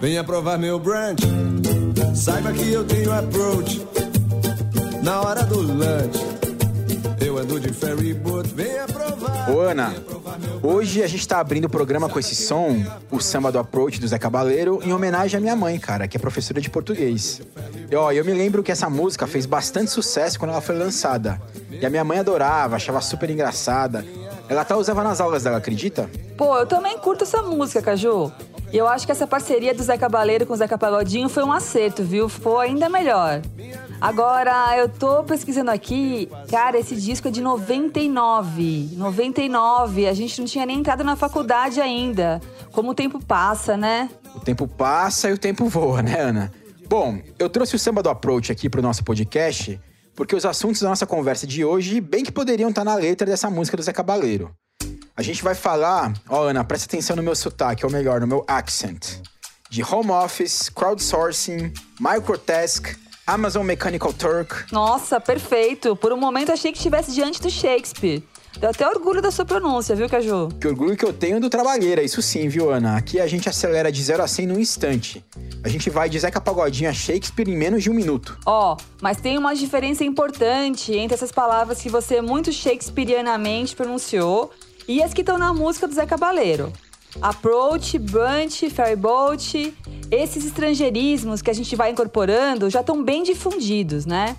Venha provar meu brunch. Saiba que eu tenho approach. Na hora do lunch. Eu ando de ferry boat. Venha provar. Ô, Ana, hoje a gente tá abrindo o programa com esse som, o samba do Approach do Zé Cabaleiro, em homenagem à minha mãe, cara, que é professora de português. E, ó, eu me lembro que essa música fez bastante sucesso quando ela foi lançada. E a minha mãe adorava, achava super engraçada. Ela até usava nas aulas dela, acredita? Pô, eu também curto essa música, Caju. E eu acho que essa parceria do Zé Cabaleiro com o Zeca Pagodinho foi um acerto, viu? Ficou ainda melhor. Agora, eu tô pesquisando aqui, cara, esse disco é de 99. 99, a gente não tinha nem entrado na faculdade ainda. Como o tempo passa, né? O tempo passa e o tempo voa, né, Ana? Bom, eu trouxe o samba do Approach aqui pro nosso podcast, porque os assuntos da nossa conversa de hoje bem que poderiam estar na letra dessa música do Zé Cabaleiro. A gente vai falar, ó, Ana, presta atenção no meu sotaque, ou melhor, no meu accent. De home office, crowdsourcing, microtask, Amazon Mechanical Turk. Nossa, perfeito. Por um momento achei que estivesse diante do Shakespeare. Deu até orgulho da sua pronúncia, viu, Caju? Que orgulho que eu tenho do trabalheira, isso sim, viu, Ana? Aqui a gente acelera de 0 a 100 num instante. A gente vai de Zeca Pagodinho a Shakespeare em menos de um minuto. Ó, mas tem uma diferença importante entre essas palavras que você muito shakespearianamente pronunciou e as que estão na música do Zé Cabaleiro. Approach, brunch, ferryboat, esses estrangeirismos que a gente vai incorporando já estão bem difundidos, né?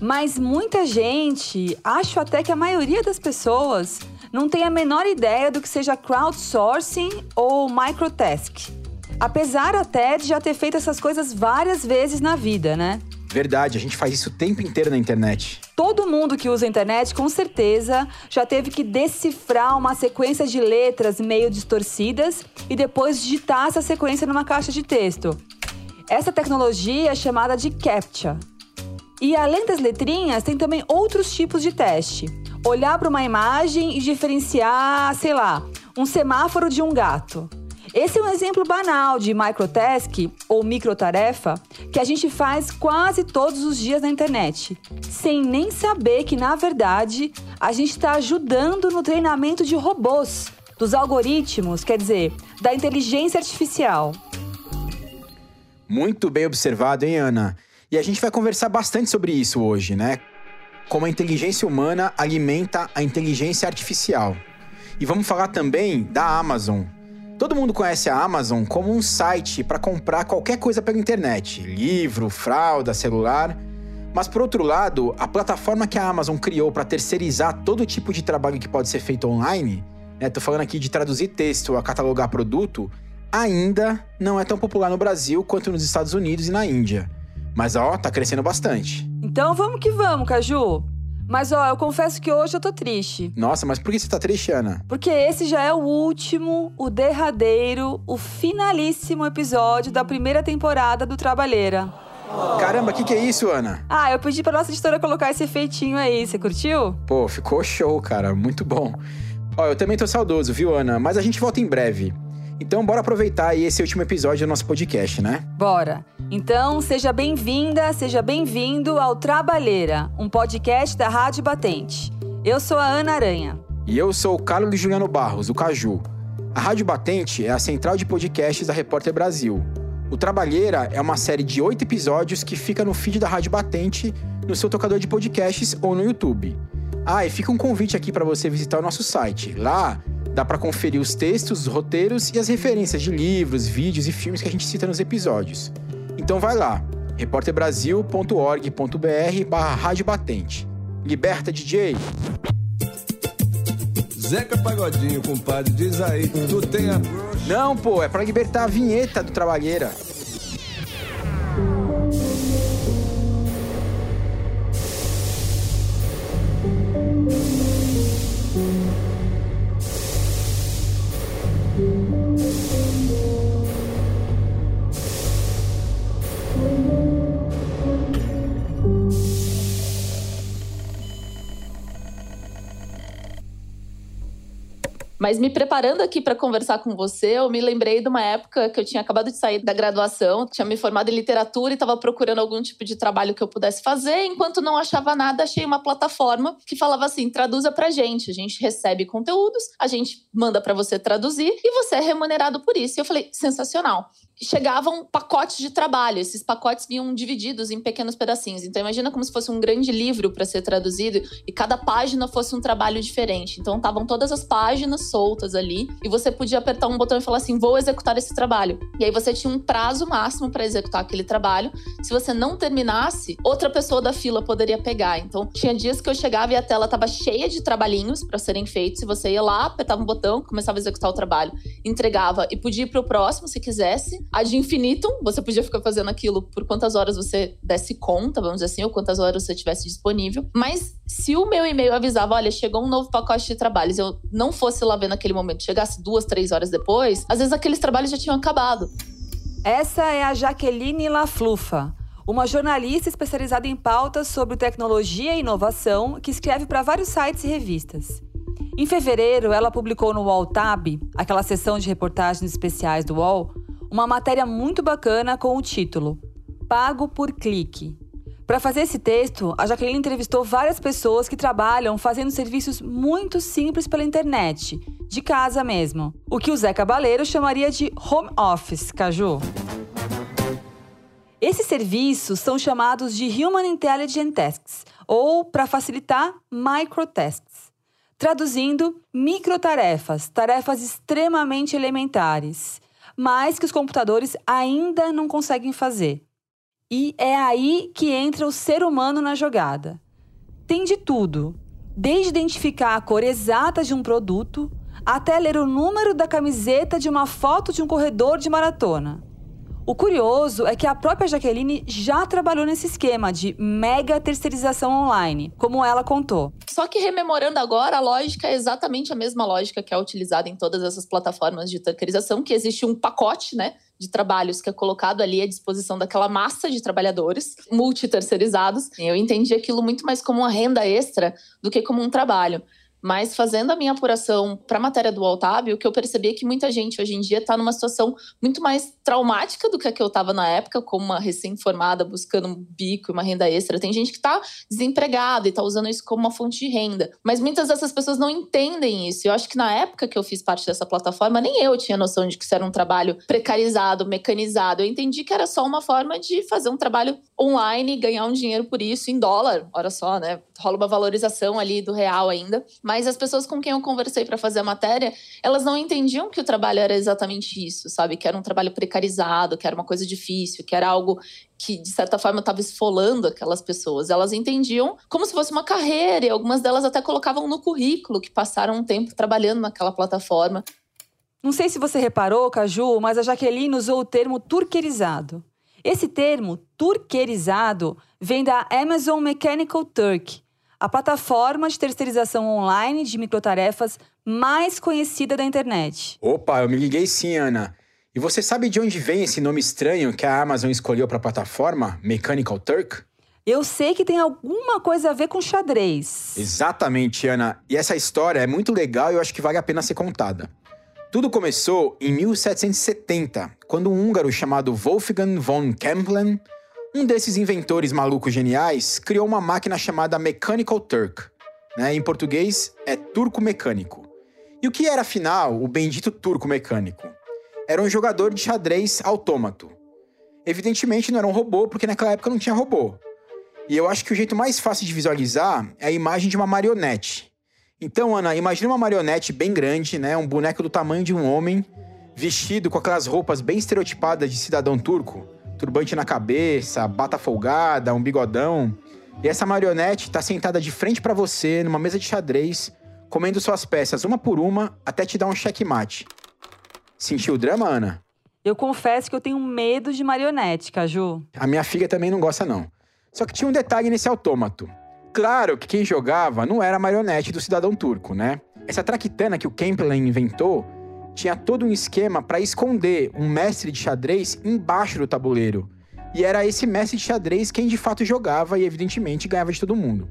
Mas muita gente, acho até que a maioria das pessoas, não tem a menor ideia do que seja crowdsourcing ou microtask. Apesar até de já ter feito essas coisas várias vezes na vida, né? Verdade, a gente faz isso o tempo inteiro na internet. Todo mundo que usa a internet, com certeza, já teve que decifrar uma sequência de letras meio distorcidas e depois digitar essa sequência numa caixa de texto. Essa tecnologia é chamada de CAPTCHA. E além das letrinhas, tem também outros tipos de teste. Olhar para uma imagem e diferenciar, sei lá, um semáforo de um gato. Esse é um exemplo banal de microtask ou microtarefa que a gente faz quase todos os dias na internet, sem nem saber que, na verdade, a gente está ajudando no treinamento de robôs, dos algoritmos, quer dizer, da inteligência artificial. Muito bem observado, hein, Ana? E a gente vai conversar bastante sobre isso hoje, né? Como a inteligência humana alimenta a inteligência artificial. E vamos falar também da Amazon. Todo mundo conhece a Amazon como um site para comprar qualquer coisa pela internet: livro, fralda, celular. Mas por outro lado, a plataforma que a Amazon criou para terceirizar todo tipo de trabalho que pode ser feito online, né, tô falando aqui de traduzir texto a catalogar produto, ainda não é tão popular no Brasil quanto nos Estados Unidos e na Índia. Mas ó, tá crescendo bastante. Então vamos que vamos, Caju. Mas ó, eu confesso que hoje eu tô triste. Nossa, mas por que você tá triste, Ana? Porque esse já é o último, o derradeiro, o finalíssimo episódio da primeira temporada do Trabalheira. Caramba, o que, que é isso, Ana? Ah, eu pedi pra nossa editora colocar esse efeitinho aí, você curtiu? Pô, ficou show, cara, muito bom. Ó, eu também tô saudoso, viu, Ana? Mas a gente volta em breve. Então, bora aproveitar aí esse último episódio do nosso podcast, né? Bora! Então, seja bem-vinda, seja bem-vindo ao Trabalheira, um podcast da Rádio Batente. Eu sou a Ana Aranha. E eu sou o Carlos Juliano Barros, o Caju. A Rádio Batente é a central de podcasts da Repórter Brasil. O Trabalheira é uma série de oito episódios que fica no feed da Rádio Batente, no seu tocador de podcasts ou no YouTube. Ah, e fica um convite aqui para você visitar o nosso site. Lá dá para conferir os textos, os roteiros e as referências de livros, vídeos e filmes que a gente cita nos episódios. Então vai lá, repórterbrasil.org.br barra Rádio Batente. Liberta, DJ! Zeca Pagodinho, compadre, diz aí, tu tem a Não, pô, é pra libertar a vinheta do Trabalheira. Mas me preparando aqui para conversar com você, eu me lembrei de uma época que eu tinha acabado de sair da graduação, tinha me formado em literatura e estava procurando algum tipo de trabalho que eu pudesse fazer. Enquanto não achava nada, achei uma plataforma que falava assim: traduza para gente. A gente recebe conteúdos, a gente manda para você traduzir e você é remunerado por isso. E eu falei: sensacional. Chegavam pacotes de trabalho. Esses pacotes vinham divididos em pequenos pedacinhos. Então imagina como se fosse um grande livro para ser traduzido e cada página fosse um trabalho diferente. Então estavam todas as páginas soltas ali e você podia apertar um botão e falar assim: "Vou executar esse trabalho". E aí você tinha um prazo máximo para executar aquele trabalho. Se você não terminasse, outra pessoa da fila poderia pegar. Então tinha dias que eu chegava e a tela estava cheia de trabalhinhos para serem feitos. Se você ia lá, apertava um botão, começava a executar o trabalho, entregava e podia ir para o próximo se quisesse. A de infinitum, você podia ficar fazendo aquilo por quantas horas você desse conta, vamos dizer assim, ou quantas horas você tivesse disponível. Mas se o meu e-mail avisava, olha, chegou um novo pacote de trabalhos, eu não fosse lá ver naquele momento, chegasse duas, três horas depois, às vezes aqueles trabalhos já tinham acabado. Essa é a Jaqueline Laflufa, uma jornalista especializada em pautas sobre tecnologia e inovação que escreve para vários sites e revistas. Em fevereiro, ela publicou no Wall Tab, aquela seção de reportagens especiais do Wall, uma matéria muito bacana com o título Pago por Clique. Para fazer esse texto, a Jaqueline entrevistou várias pessoas que trabalham fazendo serviços muito simples pela internet, de casa mesmo. O que o Zé Cabaleiro chamaria de home office, Caju. Esses serviços são chamados de Human Intelligent Tasks, ou, para facilitar, microtasks. Traduzindo, microtarefas, tarefas extremamente elementares, mas que os computadores ainda não conseguem fazer. E é aí que entra o ser humano na jogada. Tem de tudo, desde identificar a cor exata de um produto até ler o número da camiseta de uma foto de um corredor de maratona. O curioso é que a própria Jaqueline já trabalhou nesse esquema de mega terceirização online, como ela contou. Só que rememorando agora, a lógica é exatamente a mesma lógica que é utilizada em todas essas plataformas de terceirização, que existe um pacote, né, de trabalhos que é colocado ali à disposição daquela massa de trabalhadores multi-terceirizados. Eu entendi aquilo muito mais como uma renda extra do que como um trabalho. Mas fazendo a minha apuração para a matéria do Altab, o que eu percebi é que muita gente hoje em dia está numa situação muito mais traumática do que a que eu estava na época, como uma recém-formada buscando um bico e uma renda extra. Tem gente que está desempregada e está usando isso como uma fonte de renda. Mas muitas dessas pessoas não entendem isso. Eu acho que na época que eu fiz parte dessa plataforma, nem eu tinha noção de que isso era um trabalho precarizado, mecanizado. Eu entendi que era só uma forma de fazer um trabalho online e ganhar um dinheiro por isso em dólar. Olha só, né? Rola uma valorização ali do real ainda. Mas as pessoas com quem eu conversei para fazer a matéria, elas não entendiam que o trabalho era exatamente isso, sabe? Que era um trabalho precarizado, que era uma coisa difícil, que era algo que de certa forma estava esfolando aquelas pessoas. Elas entendiam como se fosse uma carreira e algumas delas até colocavam no currículo que passaram um tempo trabalhando naquela plataforma. Não sei se você reparou, Caju, mas a Jaqueline usou o termo turquerizado. Esse termo, turquerizado, vem da Amazon Mechanical Turk, a plataforma de terceirização online de microtarefas mais conhecida da internet. Opa, eu me liguei sim, Ana. E você sabe de onde vem esse nome estranho que a Amazon escolheu para a plataforma, Mechanical Turk? Eu sei que tem alguma coisa a ver com xadrez. Exatamente, Ana. E essa história é muito legal e eu acho que vale a pena ser contada. Tudo começou em 1770, quando um húngaro chamado Wolfgang von Kempelen um desses inventores malucos geniais criou uma máquina chamada Mechanical Turk. Né? Em português, é turco mecânico. E o que era, afinal, o bendito turco mecânico? Era um jogador de xadrez autômato. Evidentemente não era um robô, porque naquela época não tinha robô. E eu acho que o jeito mais fácil de visualizar é a imagem de uma marionete. Então, Ana, imagine uma marionete bem grande, né? Um boneco do tamanho de um homem, vestido com aquelas roupas bem estereotipadas de cidadão turco turbante na cabeça, bata folgada, um bigodão. E essa marionete tá sentada de frente para você numa mesa de xadrez, comendo suas peças uma por uma até te dar um checkmate. Sentiu o drama, Ana? Eu confesso que eu tenho medo de marionete, Caju. A minha filha também não gosta, não. Só que tinha um detalhe nesse autômato. Claro que quem jogava não era a marionete do cidadão turco, né? Essa traquitana que o Kempelen inventou tinha todo um esquema para esconder um mestre de xadrez embaixo do tabuleiro. E era esse mestre de xadrez quem de fato jogava e, evidentemente, ganhava de todo mundo.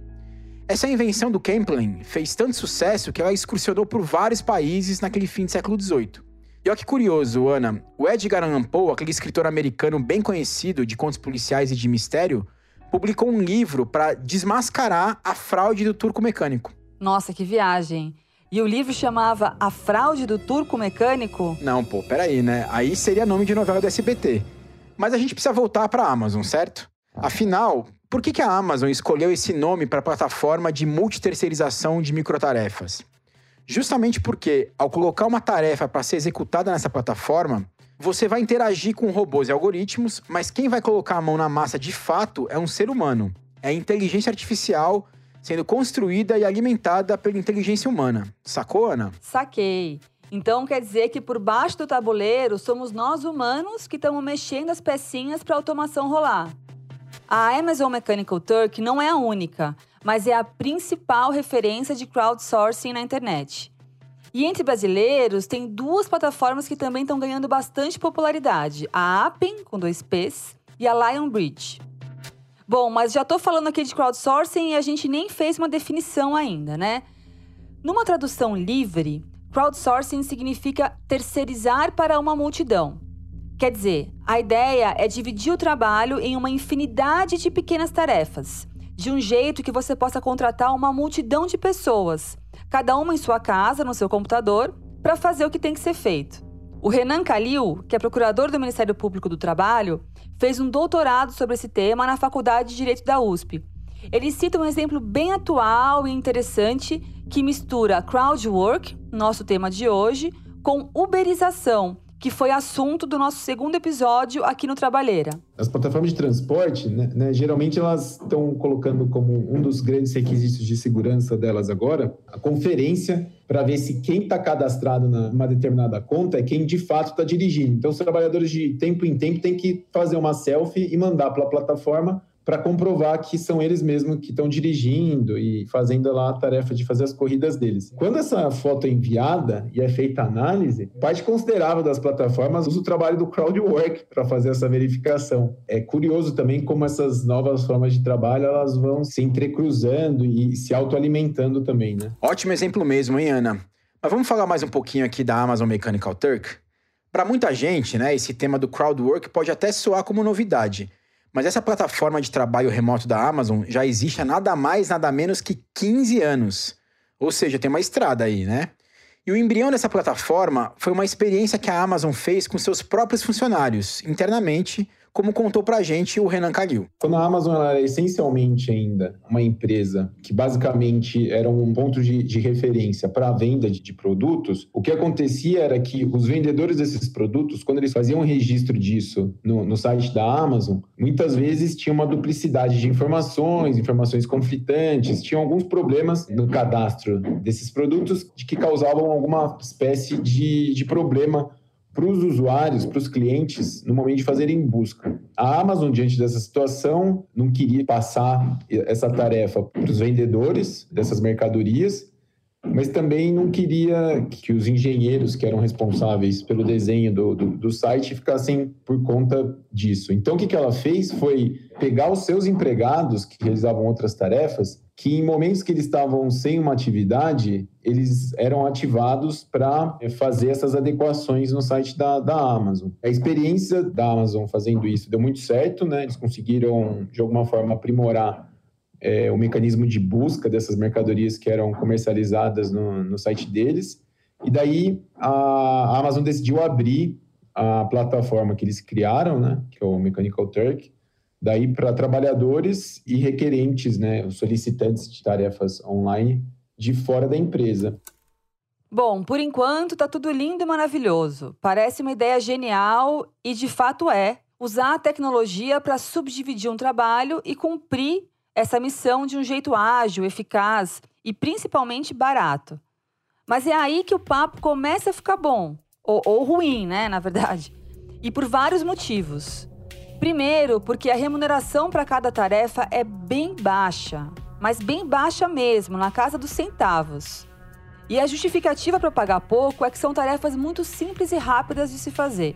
Essa invenção do Kempelen fez tanto sucesso que ela excursionou por vários países naquele fim do século XVIII. E olha que curioso, Ana, o Edgar Allan Poe, aquele escritor americano bem conhecido de contos policiais e de mistério, publicou um livro para desmascarar a fraude do turco mecânico. Nossa, que viagem! E o livro chamava A Fraude do Turco Mecânico? Não, pô, peraí, né? Aí seria nome de novela do SBT. Mas a gente precisa voltar para a Amazon, certo? Afinal, por que, que a Amazon escolheu esse nome para a plataforma de multiterceirização de microtarefas? Justamente porque, ao colocar uma tarefa para ser executada nessa plataforma, você vai interagir com robôs e algoritmos, mas quem vai colocar a mão na massa de fato é um ser humano. É a inteligência artificial sendo construída e alimentada pela inteligência humana. Sacou, Ana? Saquei. Então quer dizer que por baixo do tabuleiro somos nós humanos que estamos mexendo as pecinhas para a automação rolar. A Amazon Mechanical Turk não é a única, mas é a principal referência de crowdsourcing na internet. E entre brasileiros, tem duas plataformas que também estão ganhando bastante popularidade: a Appen, com dois P's, e a Lionbridge. Bom, mas já estou falando aqui de crowdsourcing e a gente nem fez uma definição ainda, né? Numa tradução livre, crowdsourcing significa terceirizar para uma multidão. Quer dizer, a ideia é dividir o trabalho em uma infinidade de pequenas tarefas, de um jeito que você possa contratar uma multidão de pessoas, cada uma em sua casa, no seu computador, para fazer o que tem que ser feito. O Renan Calil, que é procurador do Ministério Público do Trabalho, fez um doutorado sobre esse tema na Faculdade de Direito da USP. Ele cita um exemplo bem atual e interessante que mistura crowdwork, nosso tema de hoje, com uberização, que foi assunto do nosso segundo episódio aqui no Trabalheira. As plataformas de transporte, né, né, geralmente elas estão colocando como um dos grandes requisitos de segurança delas agora a conferência para ver se quem está cadastrado numa determinada conta é quem de fato está dirigindo. Então, os trabalhadores de tempo em tempo têm que fazer uma selfie e mandar para a plataforma para comprovar que são eles mesmos que estão dirigindo e fazendo lá a tarefa de fazer as corridas deles. Quando essa foto é enviada e é feita a análise, parte considerável das plataformas usa o trabalho do crowdwork para fazer essa verificação. É curioso também como essas novas formas de trabalho elas vão se entrecruzando e se autoalimentando também, né? Ótimo exemplo mesmo, hein, Ana? Mas vamos falar mais um pouquinho aqui da Amazon Mechanical Turk? Para muita gente, né, esse tema do crowdwork pode até soar como novidade, mas essa plataforma de trabalho remoto da Amazon já existe há nada mais, nada menos que 15 anos. Ou seja, tem uma estrada aí, né? E o embrião dessa plataforma foi uma experiência que a Amazon fez com seus próprios funcionários, internamente, como contou pra gente o Renan Calil. Quando a Amazon era essencialmente ainda uma empresa que basicamente era um ponto de, de referência para a venda de, de, produtos, o que acontecia era que os vendedores desses produtos, quando eles faziam um registro disso no, no site da Amazon, muitas vezes tinha uma duplicidade de informações, informações conflitantes, tinham alguns problemas no cadastro desses produtos que causavam alguma espécie de, de problema para os usuários, para os clientes, no momento de fazerem busca. A Amazon, diante dessa situação, não queria passar essa tarefa para os vendedores dessas mercadorias, mas também não queria que os engenheiros que eram responsáveis pelo desenho do, do, do site ficassem por conta disso. Então, o que, que ela fez foi pegar os seus empregados que realizavam outras tarefas que em momentos que eles estavam sem uma atividade, eles eram ativados para eh, fazer essas adequações no site da, da Amazon. A experiência da Amazon fazendo isso deu muito certo, né? Eles conseguiram, de alguma forma, aprimorar é, o mecanismo de busca dessas mercadorias que eram comercializadas no, no site deles. E daí a, a Amazon decidiu abrir a plataforma que eles criaram, né? Que é o Mechanical Turk, daí para trabalhadores e requerentes, né, solicitantes de tarefas online de fora da empresa. Bom, por enquanto tá tudo lindo e maravilhoso. Parece uma ideia genial e de fato é usar a tecnologia para subdividir um trabalho e cumprir essa missão de um jeito ágil, eficaz e principalmente barato. Mas é aí que o papo começa a ficar bom, ou, ou ruim, né, na verdade. E por vários motivos. Primeiro, porque a remuneração para cada tarefa é bem baixa, mas bem baixa mesmo, na casa dos centavos. E a justificativa para pagar pouco é que são tarefas muito simples e rápidas de se fazer.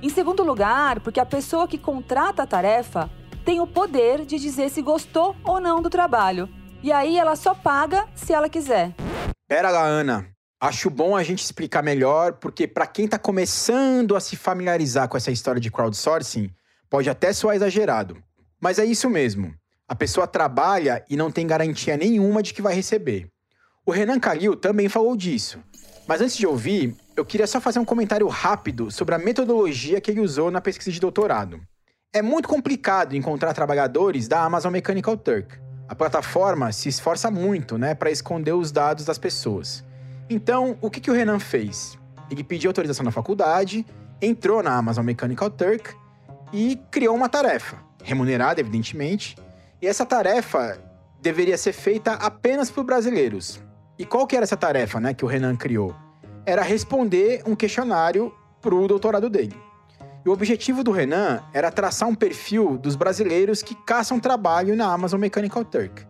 Em segundo lugar, porque a pessoa que contrata a tarefa tem o poder de dizer se gostou ou não do trabalho. E aí ela só paga se ela quiser. Pera lá, Ana. Acho bom a gente explicar melhor, porque para quem está começando a se familiarizar com essa história de crowdsourcing, Pode até soar exagerado, mas é isso mesmo. A pessoa trabalha e não tem garantia nenhuma de que vai receber. O Renan Calil também falou disso. Mas antes de ouvir, eu queria só fazer um comentário rápido sobre a metodologia que ele usou na pesquisa de doutorado. É muito complicado encontrar trabalhadores da Amazon Mechanical Turk. A plataforma se esforça muito né, para esconder os dados das pessoas. Então, o que, que o Renan fez? Ele pediu autorização na faculdade, entrou na Amazon Mechanical Turk e criou uma tarefa, remunerada, evidentemente. E essa tarefa deveria ser feita apenas por brasileiros. E qual que era essa tarefa né, que o Renan criou? Era responder um questionário para o doutorado dele. E o objetivo do Renan era traçar um perfil dos brasileiros que caçam trabalho na Amazon Mechanical Turk.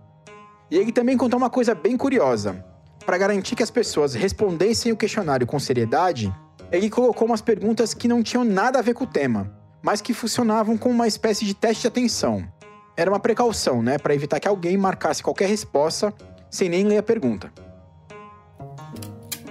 E ele também contou uma coisa bem curiosa. Para garantir que as pessoas respondessem o questionário com seriedade, ele colocou umas perguntas que não tinham nada a ver com o tema, mas que funcionavam como uma espécie de teste de atenção. Era uma precaução, né, para evitar que alguém marcasse qualquer resposta sem nem ler a pergunta.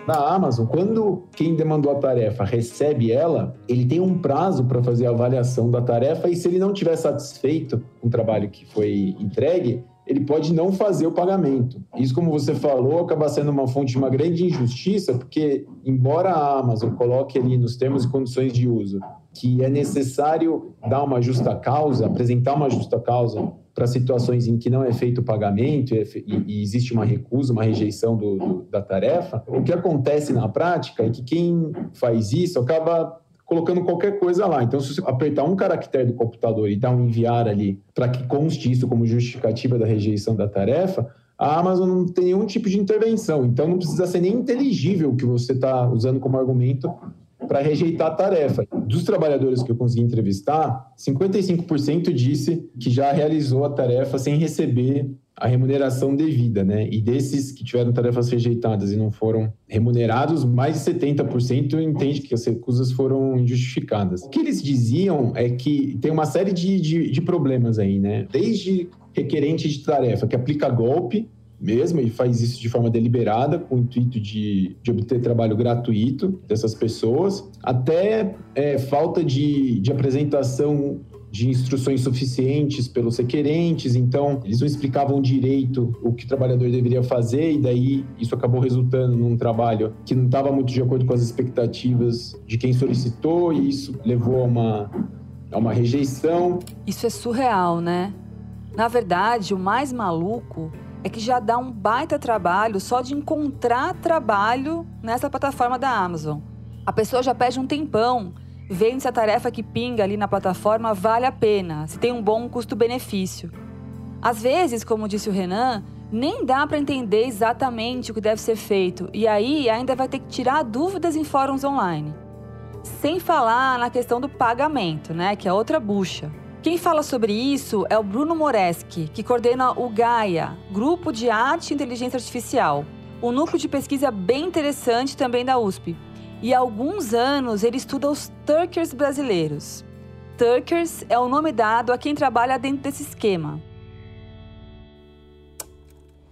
Na Amazon, quando quem demandou a tarefa recebe ela, ele tem um prazo para fazer a avaliação da tarefa e se ele não estiver satisfeito com o trabalho que foi entregue, ele pode não fazer o pagamento. Isso, como você falou, acaba sendo uma fonte de uma grande injustiça, porque, embora a Amazon coloque ali nos termos e condições de uso que é necessário dar uma justa causa, apresentar uma justa causa para situações em que não é feito o pagamento e, e existe uma recusa, uma rejeição do, do, da tarefa, o que acontece na prática é que quem faz isso acaba colocando qualquer coisa lá. Então, se você apertar um caractere do computador e dar um enviar ali para que conste isso como justificativa da rejeição da tarefa, a Amazon não tem nenhum tipo de intervenção. Então, não precisa ser nem inteligível o que você está usando como argumento para rejeitar a tarefa. Dos trabalhadores que eu consegui entrevistar, 55% disse que já realizou a tarefa sem receber a remuneração devida, né? E desses que tiveram tarefas rejeitadas e não foram remunerados, mais de 70% entende que as recusas foram injustificadas. O que eles diziam é que tem uma série de, de, de problemas aí, né? Desde requerente de tarefa que aplica golpe, mesmo e faz isso de forma deliberada, com o intuito de, de obter trabalho gratuito dessas pessoas, até é, falta de, de apresentação de instruções suficientes pelos requerentes, então eles não explicavam direito o que o trabalhador deveria fazer, e daí isso acabou resultando num trabalho que não estava muito de acordo com as expectativas de quem solicitou, e isso levou a uma, a uma rejeição. Isso é surreal, né? Na verdade, o mais maluco é que já dá um baita trabalho só de encontrar trabalho nessa plataforma da Amazon. A pessoa já pede um tempão, vendo se a tarefa que pinga ali na plataforma vale a pena, se tem um bom custo-benefício. Às vezes, como disse o Renan, nem dá para entender exatamente o que deve ser feito e aí ainda vai ter que tirar dúvidas em fóruns online. Sem falar na questão do pagamento, né, que é outra bucha. Quem fala sobre isso é o Bruno Moreski, que coordena o Gaia, Grupo de Arte e Inteligência Artificial, um núcleo de pesquisa bem interessante também da USP. E há alguns anos ele estuda os Turkers brasileiros. Turkers é o nome dado a quem trabalha dentro desse esquema.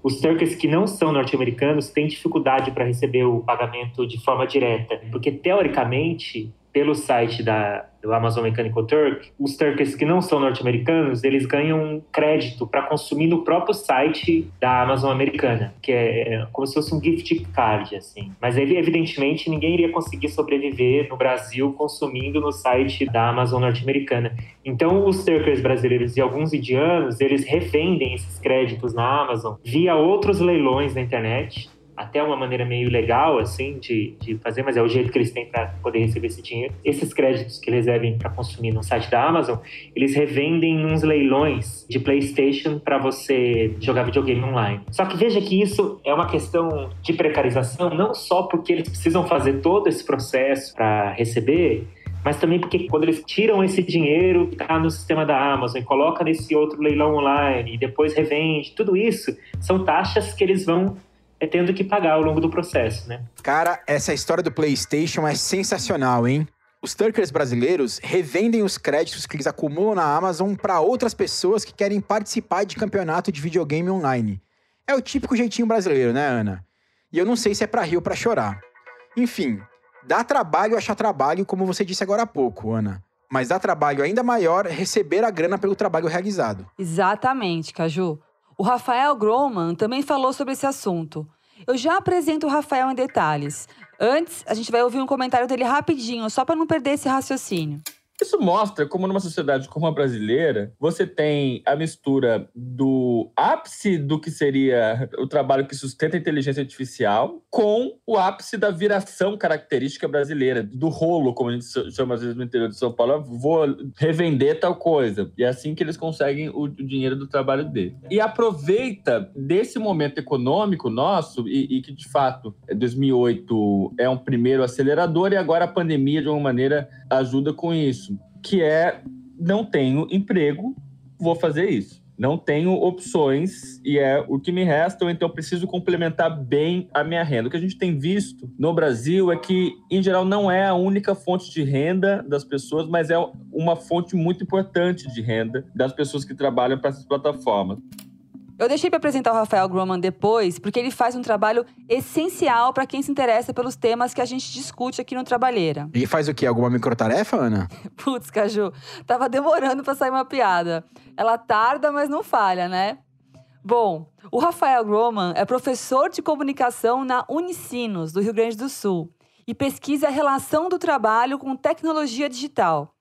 Os Turkers que não são norte-americanos têm dificuldade para receber o pagamento de forma direta, porque teoricamente, pelo site da, do Amazon Mechanical Turk, os Turkers que não são norte-americanos, eles ganham crédito para consumir no próprio site da Amazon americana, que é, é como se fosse um gift card, assim. Mas evidentemente ninguém iria conseguir sobreviver no Brasil consumindo no site da Amazon norte-americana. Então os Turkers brasileiros e alguns indianos, eles revendem esses créditos na Amazon via outros leilões na internet até uma maneira meio legal, assim, de, de fazer, mas é o jeito que eles têm para poder receber esse dinheiro. Esses créditos que eles recebem para consumir no site da Amazon, eles revendem uns leilões de PlayStation para você jogar videogame online. Só que veja que isso é uma questão de precarização, não só porque eles precisam fazer todo esse processo para receber, mas também porque quando eles tiram esse dinheiro que está no sistema da Amazon e colocam nesse outro leilão online e depois revende, tudo isso são taxas que eles vão é tendo que pagar ao longo do processo, né? Cara, essa história do PlayStation é sensacional, hein? Os Turkers brasileiros revendem os créditos que eles acumulam na Amazon para outras pessoas que querem participar de campeonato de videogame online. É o típico jeitinho brasileiro, né, Ana? E eu não sei se é para rir ou para chorar. Enfim, dá trabalho achar trabalho, como você disse agora há pouco, Ana. Mas dá trabalho ainda maior receber a grana pelo trabalho realizado. Exatamente, Caju. O Rafael Groman também falou sobre esse assunto. Eu já apresento o Rafael em detalhes. Antes, a gente vai ouvir um comentário dele rapidinho, só para não perder esse raciocínio. Isso mostra como numa sociedade como a brasileira, você tem a mistura do ápice do que seria o trabalho que sustenta a inteligência artificial com o ápice da viração característica brasileira, do rolo, como a gente chama às vezes no interior de São Paulo, vou revender tal coisa. E é assim que eles conseguem o dinheiro do trabalho dele. E aproveita desse momento econômico nosso, e, e que de fato 2008 é um primeiro acelerador, e agora a pandemia, de uma maneira, ajuda com isso que é não tenho emprego, vou fazer isso. Não tenho opções e é o que me resta, então preciso complementar bem a minha renda. O que a gente tem visto no Brasil é que, em geral, não é a única fonte de renda das pessoas, mas é uma fonte muito importante de renda das pessoas que trabalham para essas plataformas. Eu deixei para apresentar o Rafael Groman depois, porque ele faz um trabalho essencial para quem se interessa pelos temas que a gente discute aqui no Trabalheira. E faz o quê? Alguma microtarefa, Ana? Putz, Caju, tava demorando para sair uma piada. Ela tarda, mas não falha, né? Bom, o Rafael Groman é professor de comunicação na Unicinos, do Rio Grande do Sul, e pesquisa a relação do trabalho com tecnologia digital.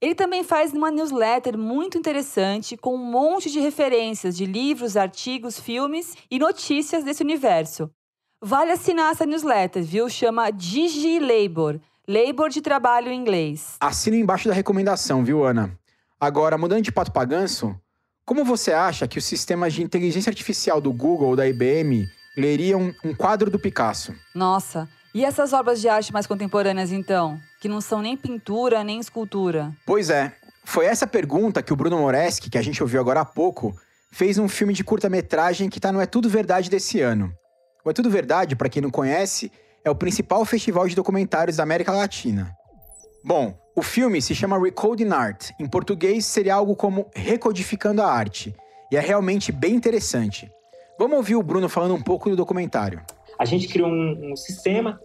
Ele também faz uma newsletter muito interessante com um monte de referências de livros, artigos, filmes e notícias desse universo. Vale assinar essa newsletter, viu? Chama DigiLabor, Labor de trabalho em inglês. Assina embaixo da recomendação, viu, Ana? Agora, mudando de pato para ganso, como você acha que os sistemas de inteligência artificial do Google ou da IBM leriam um quadro do Picasso? Nossa, e essas obras de arte mais contemporâneas, então? Que não são nem pintura nem escultura? Pois é. Foi essa pergunta que o Bruno Moreschi, que a gente ouviu agora há pouco, fez um filme de curta-metragem que está no É Tudo Verdade desse ano. O É Tudo Verdade, para quem não conhece, é o principal festival de documentários da América Latina. Bom, o filme se chama Recoding Art. Em português seria algo como Recodificando a Arte. E é realmente bem interessante. Vamos ouvir o Bruno falando um pouco do documentário. A gente criou um, um sistema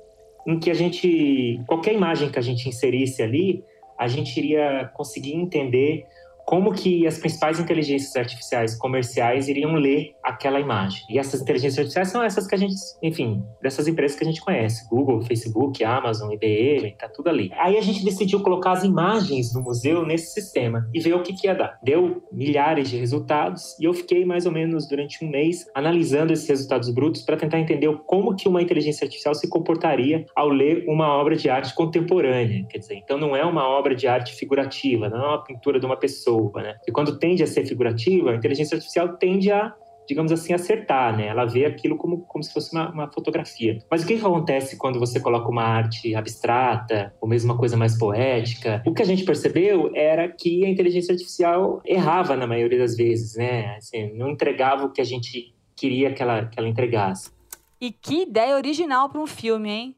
em que a gente, qualquer imagem que a gente inserisse ali, a gente iria conseguir entender como que as principais inteligências artificiais comerciais iriam ler aquela imagem. E essas inteligências artificiais são essas que a gente, enfim, dessas empresas que a gente conhece, Google, Facebook, Amazon, IBM, tá tudo ali. Aí a gente decidiu colocar as imagens do museu nesse sistema e ver o que, que ia dar. Deu milhares de resultados e eu fiquei mais ou menos durante um mês analisando esses resultados brutos para tentar entender como que uma inteligência artificial se comportaria ao ler uma obra de arte contemporânea. Quer dizer, então não é uma obra de arte figurativa, não é uma pintura de uma pessoa pessoa, né? E quando tende a ser figurativa, a inteligência artificial tende a digamos assim, acertar, né? Ela vê aquilo como, como se fosse uma, uma fotografia. Mas o que, que, acontece quando você coloca uma arte abstrata, ou mesmo uma coisa mais poética? O que a gente percebeu era que a inteligência artificial errava na maioria das vezes, né? Assim, não entregava o que a gente queria que ela, que ela entregasse. E que ideia original para um filme, hein?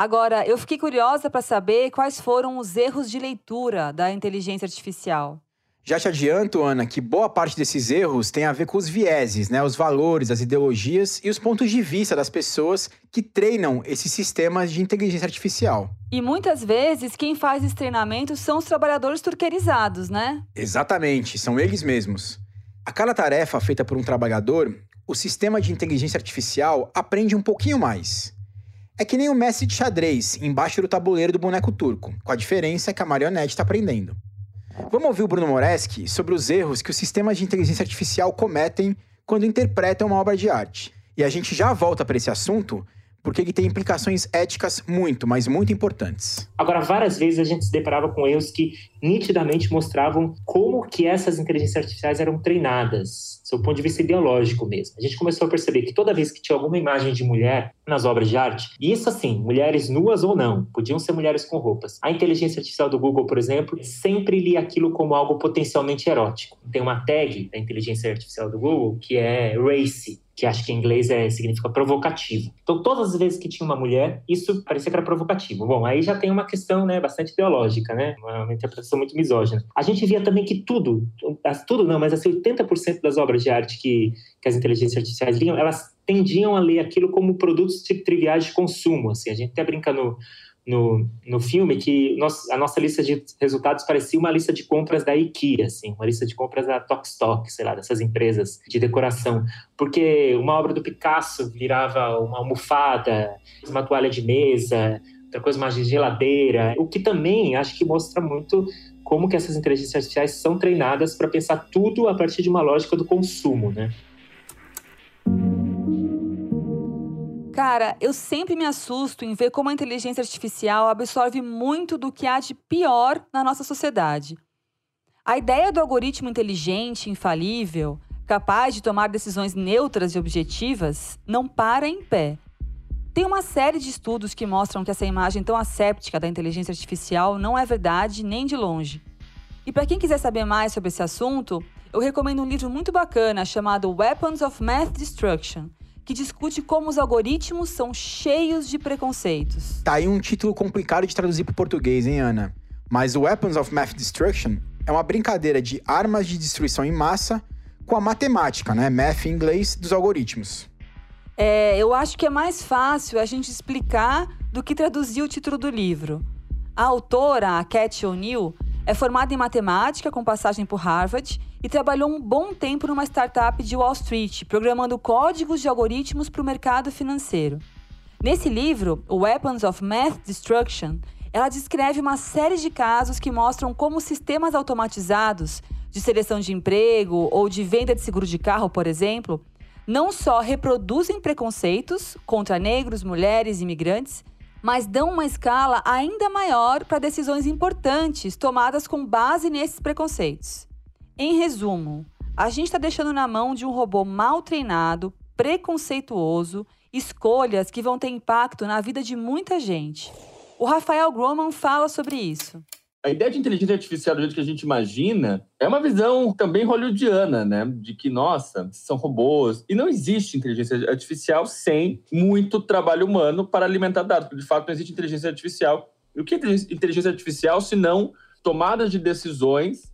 Agora, eu fiquei curiosa para saber quais foram os erros de leitura da inteligência artificial. Já te adianto, Ana, que boa parte desses erros tem a ver com os vieses, né? os valores, as ideologias e os pontos de vista das pessoas que treinam esses sistemas de inteligência artificial. E muitas vezes quem faz esse treinamento são os trabalhadores turquerizados, né? Exatamente, são eles mesmos. A cada tarefa feita por um trabalhador, o sistema de inteligência artificial aprende um pouquinho mais. É que nem o mestre de xadrez embaixo do tabuleiro do boneco turco, com a diferença que a marionete está aprendendo. Vamos ouvir o Bruno Moreschi sobre os erros que os sistemas de inteligência artificial cometem quando interpretam uma obra de arte. E a gente já volta para esse assunto, porque ele tem implicações éticas muito, mas muito importantes. Agora, várias vezes a gente se deparava com erros que nitidamente mostravam como que essas inteligências artificiais eram treinadas seu ponto de vista ideológico mesmo. A gente começou a perceber que toda vez que tinha alguma imagem de mulher nas obras de arte, e isso assim, mulheres nuas ou não, podiam ser mulheres com roupas. A inteligência artificial do Google, por exemplo, sempre lia aquilo como algo potencialmente erótico. Tem uma tag da inteligência artificial do Google que é racy, que acho que em inglês é, significa provocativo. Então, todas as vezes que tinha uma mulher, isso parecia que era provocativo. Bom, aí já tem uma questão né, bastante ideológica, né? Uma, uma interpretação muito misógina. A gente via também que tudo, tudo não, mas assim, 80% das obras de arte que, que as inteligências artificiais liam, elas tendiam a ler aquilo como produtos triviais de consumo. Assim. A gente até brinca no, no, no filme que a nossa lista de resultados parecia uma lista de compras da IKEA, assim, uma lista de compras da Tokstok, sei lá, dessas empresas de decoração. Porque uma obra do Picasso virava uma almofada, uma toalha de mesa, outra coisa mais de geladeira, o que também acho que mostra muito como que essas inteligências artificiais são treinadas para pensar tudo a partir de uma lógica do consumo, né? Cara, eu sempre me assusto em ver como a inteligência artificial absorve muito do que há de pior na nossa sociedade. A ideia do algoritmo inteligente, infalível, capaz de tomar decisões neutras e objetivas, não para em pé. Tem uma série de estudos que mostram que essa imagem tão asséptica da inteligência artificial não é verdade nem de longe. E para quem quiser saber mais sobre esse assunto, eu recomendo um livro muito bacana chamado Weapons of Math Destruction, que discute como os algoritmos são cheios de preconceitos. Tá aí um título complicado de traduzir para o português, hein, Ana? Mas o Weapons of Math Destruction é uma brincadeira de armas de destruição em massa com a matemática, né? Math em inglês dos algoritmos. É, eu acho que é mais fácil a gente explicar do que traduzir o título do livro. A autora, a Cat O'Neill, é formada em matemática com passagem por Harvard e trabalhou um bom tempo numa startup de Wall Street, programando códigos de algoritmos para o mercado financeiro. Nesse livro, Weapons of Math Destruction, ela descreve uma série de casos que mostram como sistemas automatizados de seleção de emprego ou de venda de seguro de carro, por exemplo, não só reproduzem preconceitos contra negros, mulheres e imigrantes, mas dão uma escala ainda maior para decisões importantes tomadas com base nesses preconceitos. Em resumo, a gente está deixando na mão de um robô mal treinado, preconceituoso, escolhas que vão ter impacto na vida de muita gente. O Rafael Groman fala sobre isso. A ideia de inteligência artificial do jeito que a gente imagina é uma visão também hollywoodiana, né? De que, nossa, são robôs. E não existe inteligência artificial sem muito trabalho humano para alimentar dados. De fato, não existe inteligência artificial. E o que é inteligência artificial se não tomadas de decisões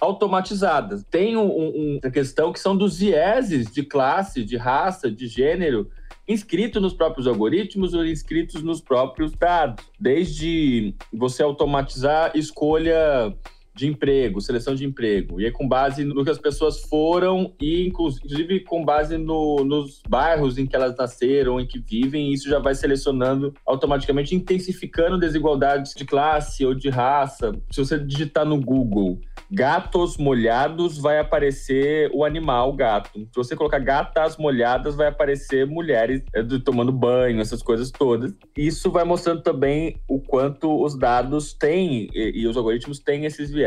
automatizadas. Tem um, um, uma questão que são dos vieses de classe, de raça, de gênero, inscritos nos próprios algoritmos ou inscritos nos próprios dados. Desde você automatizar escolha de emprego, seleção de emprego. E é com base no que as pessoas foram e, inclusive, com base no, nos bairros em que elas nasceram, em que vivem, isso já vai selecionando automaticamente, intensificando desigualdades de classe ou de raça. Se você digitar no Google gatos molhados, vai aparecer o animal gato. Se você colocar gatas molhadas, vai aparecer mulheres é, tomando banho, essas coisas todas. Isso vai mostrando também o quanto os dados têm e, e os algoritmos têm esses viés.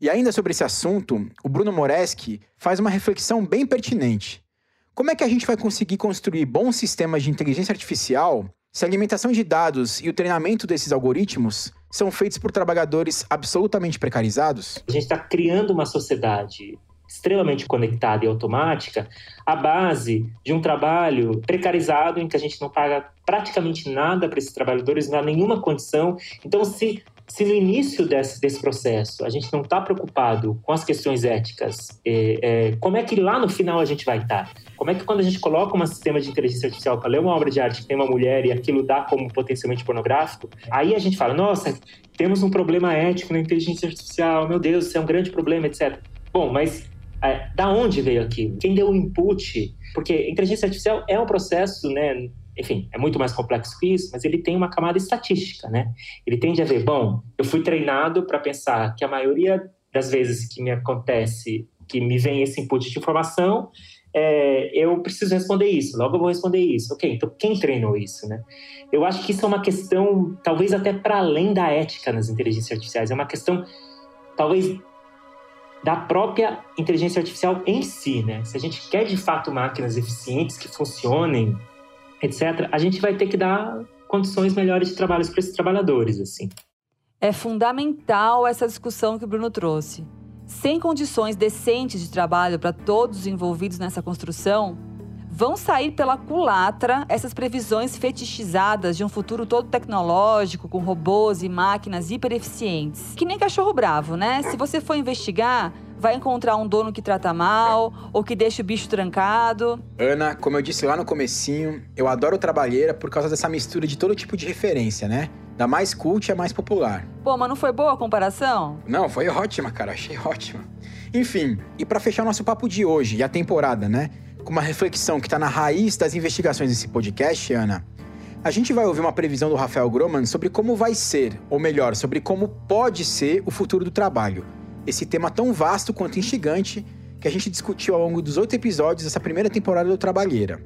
E ainda sobre esse assunto, o Bruno Moreski faz uma reflexão bem pertinente. Como é que a gente vai conseguir construir bons sistemas de inteligência artificial se a alimentação de dados e o treinamento desses algoritmos são feitos por trabalhadores absolutamente precarizados? A gente está criando uma sociedade extremamente conectada e automática à base de um trabalho precarizado em que a gente não paga praticamente nada para esses trabalhadores, não há nenhuma condição. Então, se se no início desse, desse processo a gente não está preocupado com as questões éticas, é, é, como é que lá no final a gente vai estar? Tá? Como é que quando a gente coloca um sistema de inteligência artificial para ler uma obra de arte que tem uma mulher e aquilo dá como potencialmente pornográfico, aí a gente fala, nossa, temos um problema ético na inteligência artificial, meu Deus, isso é um grande problema, etc. Bom, mas é, da onde veio aquilo? Quem deu o input? Porque inteligência artificial é um processo, né, enfim, é muito mais complexo que isso, mas ele tem uma camada estatística, né? Ele tende a ver, bom, eu fui treinado para pensar que a maioria das vezes que me acontece, que me vem esse input de informação, é, eu preciso responder isso, logo eu vou responder isso. Ok, então quem treinou isso, né? Eu acho que isso é uma questão, talvez até para além da ética nas inteligências artificiais, é uma questão, talvez, da própria inteligência artificial em si, né? Se a gente quer de fato máquinas eficientes que funcionem etc., a gente vai ter que dar condições melhores de trabalho para esses trabalhadores, assim. É fundamental essa discussão que o Bruno trouxe. Sem condições decentes de trabalho para todos os envolvidos nessa construção, vão sair pela culatra essas previsões fetichizadas de um futuro todo tecnológico, com robôs e máquinas hiper eficientes. Que nem cachorro bravo, né? Se você for investigar, vai encontrar um dono que trata mal ou que deixa o bicho trancado. Ana, como eu disse lá no comecinho, eu adoro trabalheira por causa dessa mistura de todo tipo de referência, né? Da mais cult à mais popular. Pô, mas não foi boa a comparação? Não, foi ótima, cara, achei ótima. Enfim, e para fechar nosso papo de hoje e a temporada, né? Com uma reflexão que tá na raiz das investigações desse podcast, Ana, a gente vai ouvir uma previsão do Rafael Groman sobre como vai ser, ou melhor, sobre como pode ser o futuro do trabalho esse tema tão vasto quanto instigante que a gente discutiu ao longo dos oito episódios dessa primeira temporada do Trabalheira.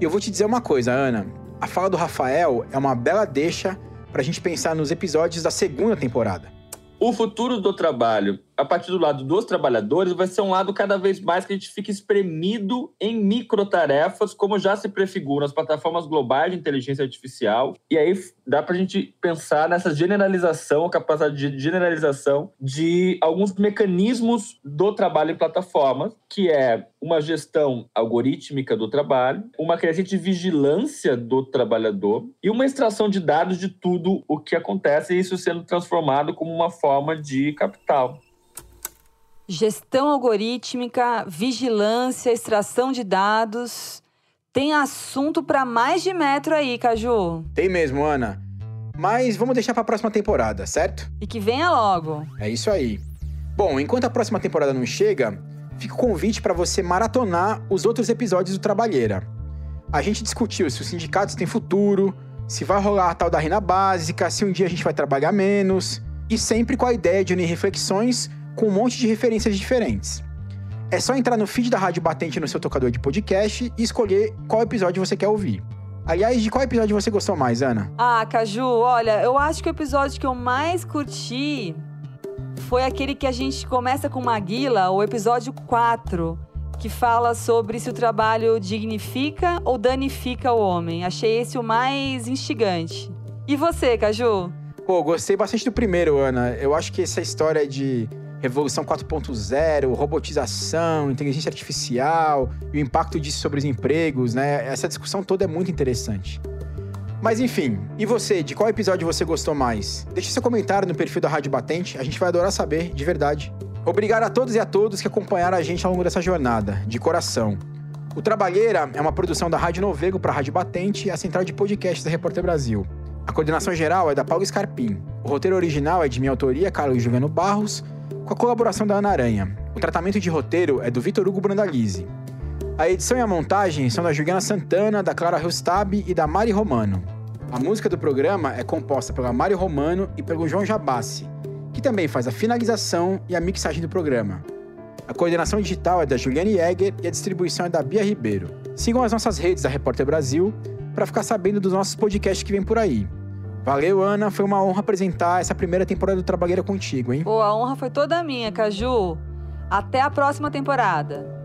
E eu vou te dizer uma coisa, Ana. A fala do Rafael é uma bela deixa para a gente pensar nos episódios da segunda temporada. O futuro do trabalho, a partir do lado dos trabalhadores, vai ser um lado cada vez mais que a gente fica espremido em microtarefas, como já se prefigura nas plataformas globais de inteligência artificial. E aí dá para a gente pensar nessa generalização, capacidade de generalização de alguns mecanismos do trabalho em plataformas, que é uma gestão algorítmica do trabalho, uma crescente vigilância do trabalhador e uma extração de dados de tudo o que acontece, e isso sendo transformado como uma forma de capital. Gestão algorítmica, vigilância, extração de dados. Tem assunto para mais de metro aí, Caju. Tem mesmo, Ana. Mas vamos deixar para a próxima temporada, certo? E que venha logo. É isso aí. Bom, enquanto a próxima temporada não chega, fica o convite para você maratonar os outros episódios do Trabalheira. A gente discutiu se os sindicatos têm futuro, se vai rolar a tal da renda básica, se um dia a gente vai trabalhar menos, e sempre com a ideia de unir reflexões com um monte de referências diferentes. É só entrar no feed da Rádio Batente no seu tocador de podcast e escolher qual episódio você quer ouvir. Aliás, de qual episódio você gostou mais, Ana? Ah, Caju, olha, eu acho que o episódio que eu mais curti foi aquele que a gente começa com Maguila, o episódio 4, que fala sobre se o trabalho dignifica ou danifica o homem. Achei esse o mais instigante. E você, Caju? Pô, gostei bastante do primeiro, Ana. Eu acho que essa história de Revolução 4.0, robotização, inteligência artificial e o impacto disso sobre os empregos, né? Essa discussão toda é muito interessante. Mas enfim, e você, de qual episódio você gostou mais? Deixe seu comentário no perfil da Rádio Batente, a gente vai adorar saber, de verdade. Obrigado a todos e a todos que acompanharam a gente ao longo dessa jornada, de coração. O Trabalheira é uma produção da Rádio Novego para a Rádio Batente e a central de podcasts da Repórter Brasil. A coordenação geral é da Paulo Scarpim. O roteiro original é de minha autoria, Carlos Juliano Barros, com a colaboração da Ana Aranha. O tratamento de roteiro é do Vitor Hugo Brandalize. A edição e a montagem são da Juliana Santana, da Clara Rustab e da Mari Romano. A música do programa é composta pela Mari Romano e pelo João Jabassi, que também faz a finalização e a mixagem do programa. A coordenação digital é da Juliane Jäger e a distribuição é da Bia Ribeiro. Sigam as nossas redes da Repórter Brasil para ficar sabendo dos nossos podcasts que vem por aí. Valeu, Ana. Foi uma honra apresentar essa primeira temporada do Trabalheira contigo, hein? Pô, a honra foi toda minha, Caju. Até a próxima temporada.